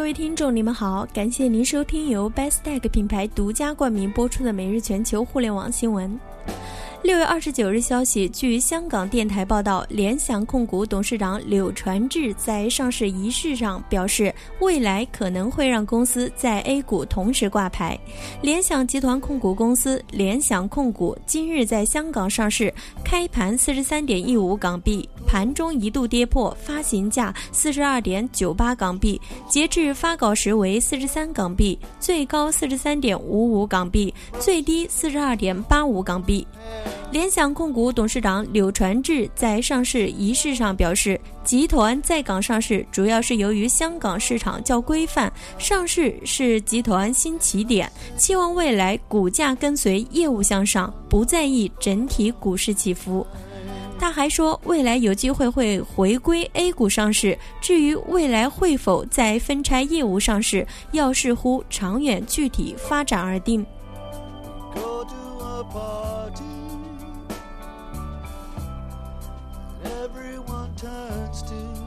各位听众，你们好，感谢您收听由 Bestech 品牌独家冠名播出的每日全球互联网新闻。六月二十九日消息，据香港电台报道，联想控股董事长柳传志在上市仪式上表示，未来可能会让公司在 A 股同时挂牌。联想集团控股公司联想控股今日在香港上市，开盘四十三点一五港币，盘中一度跌破发行价四十二点九八港币，截至发稿时为四十三港币，最高四十三点五五港币，最低四十二点八五港币。联想控股董事长柳传志在上市仪式上表示，集团在港上市主要是由于香港市场较规范，上市是集团新起点，期望未来股价跟随业务向上，不在意整体股市起伏。他还说，未来有机会会回归 A 股上市，至于未来会否在分拆业务上市，要视乎长远具体发展而定。